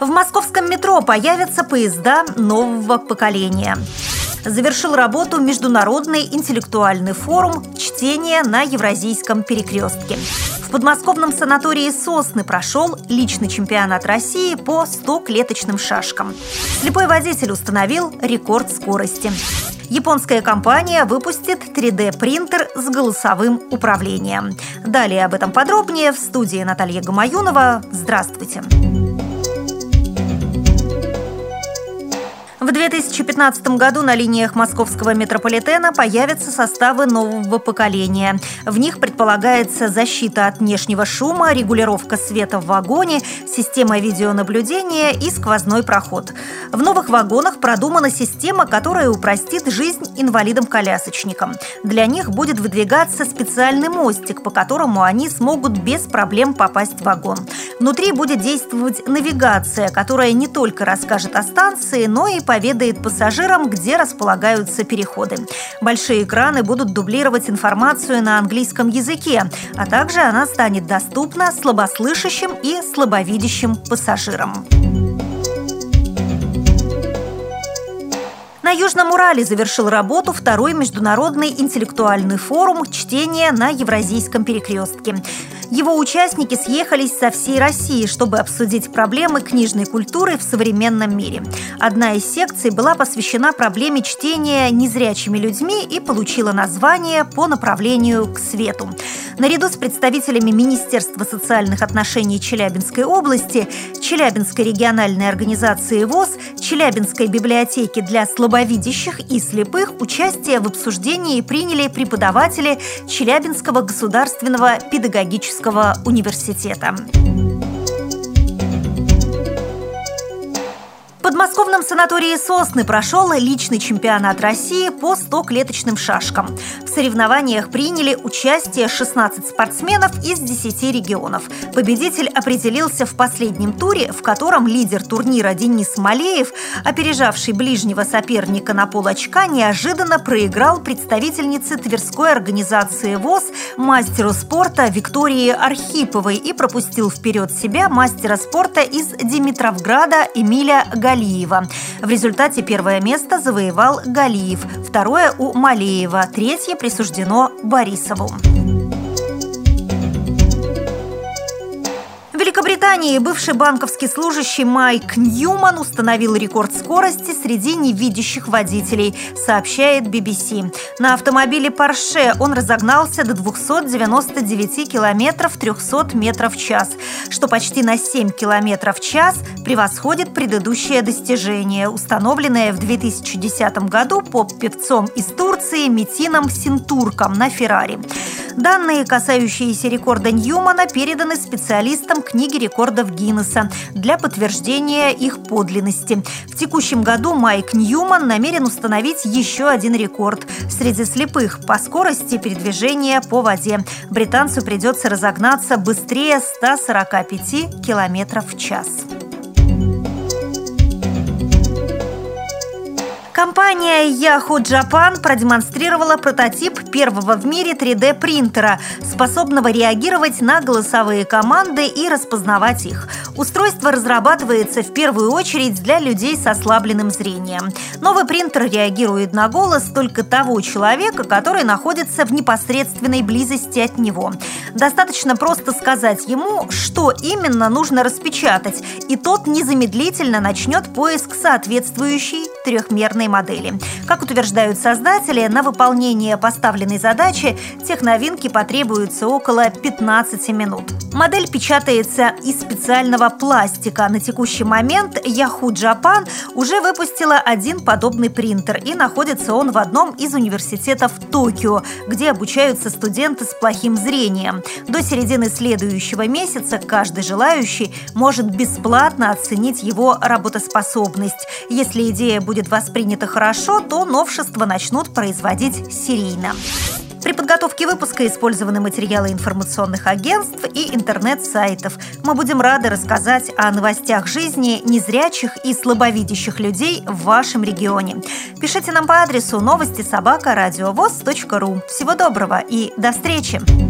В московском метро появятся поезда нового поколения завершил работу Международный интеллектуальный форум «Чтение на Евразийском перекрестке». В подмосковном санатории «Сосны» прошел личный чемпионат России по 100-клеточным шашкам. Слепой водитель установил рекорд скорости. Японская компания выпустит 3D-принтер с голосовым управлением. Далее об этом подробнее в студии Наталья Гамаюнова. Здравствуйте! Здравствуйте! В 2015 году на линиях московского метрополитена появятся составы нового поколения. В них предполагается защита от внешнего шума, регулировка света в вагоне, система видеонаблюдения и сквозной проход. В новых вагонах продумана система, которая упростит жизнь инвалидам-колясочникам. Для них будет выдвигаться специальный мостик, по которому они смогут без проблем попасть в вагон. Внутри будет действовать навигация, которая не только расскажет о станции, но и по поведает пассажирам, где располагаются переходы. Большие экраны будут дублировать информацию на английском языке, а также она станет доступна слабослышащим и слабовидящим пассажирам. На Южном Урале завершил работу второй международный интеллектуальный форум чтения на Евразийском перекрестке. Его участники съехались со всей России, чтобы обсудить проблемы книжной культуры в современном мире. Одна из секций была посвящена проблеме чтения незрячими людьми и получила название по направлению к свету. Наряду с представителями Министерства социальных отношений Челябинской области, Челябинской региональной организации ВОЗ, Челябинской библиотеки для слабовидящих и слепых участие в обсуждении приняли преподаватели Челябинского государственного педагогического университета. подмосковном санатории «Сосны» прошел личный чемпионат России по 100-клеточным шашкам. Соревнованиях приняли участие 16 спортсменов из 10 регионов. Победитель определился в последнем туре, в котором лидер турнира Денис Малеев, опережавший ближнего соперника на пол очка, неожиданно проиграл представительнице Тверской организации ВОЗ, мастеру спорта Виктории Архиповой и пропустил вперед себя мастера спорта из Димитровграда Эмиля. Галиева. В результате первое место завоевал Галиев, второе у Малеева, третье присуждено Борисову. Великобритании бывший банковский служащий Майк Ньюман установил рекорд скорости среди невидящих водителей, сообщает BBC. На автомобиле Porsche он разогнался до 299 километров 300 метров в час, что почти на 7 километров в час превосходит предыдущее достижение, установленное в 2010 году поп-певцом из Турции Метином Синтурком на Феррари. Данные, касающиеся рекорда Ньюмана, переданы специалистам книги рекордов Гиннесса для подтверждения их подлинности. В текущем году Майк Ньюман намерен установить еще один рекорд среди слепых по скорости передвижения по воде. Британцу придется разогнаться быстрее 145 км в час. Компания Yahoo Japan продемонстрировала прототип первого в мире 3D-принтера, способного реагировать на голосовые команды и распознавать их. Устройство разрабатывается в первую очередь для людей с ослабленным зрением. Новый принтер реагирует на голос только того человека, который находится в непосредственной близости от него. Достаточно просто сказать ему, что именно нужно распечатать, и тот незамедлительно начнет поиск соответствующей трехмерной модели. Как утверждают создатели, на выполнение поставленной задачи техновинки потребуется около 15 минут. Модель печатается из специального пластика. На текущий момент Yahoo Japan уже выпустила один подобный принтер, и находится он в одном из университетов Токио, где обучаются студенты с плохим зрением. До середины следующего месяца каждый желающий может бесплатно оценить его работоспособность. Если идея будет воспринята хорошо, то новшества начнут производить серийно. При подготовке выпуска использованы материалы информационных агентств и интернет-сайтов. Мы будем рады рассказать о новостях жизни незрячих и слабовидящих людей в вашем регионе. Пишите нам по адресу новости собака ру. Всего доброго и до встречи!